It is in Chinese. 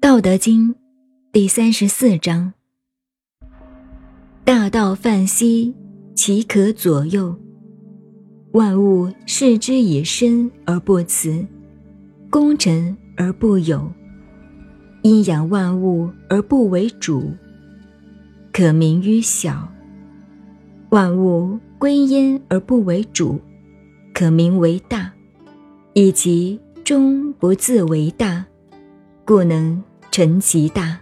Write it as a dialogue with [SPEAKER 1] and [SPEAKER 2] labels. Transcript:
[SPEAKER 1] 道德经第三十四章：大道泛兮，其可左右？万物视之以身而不辞，功成而不有。阴阳万物而不为主，可名于小；万物归焉而不为主，可名为大。以及终不自为大，故能成其大。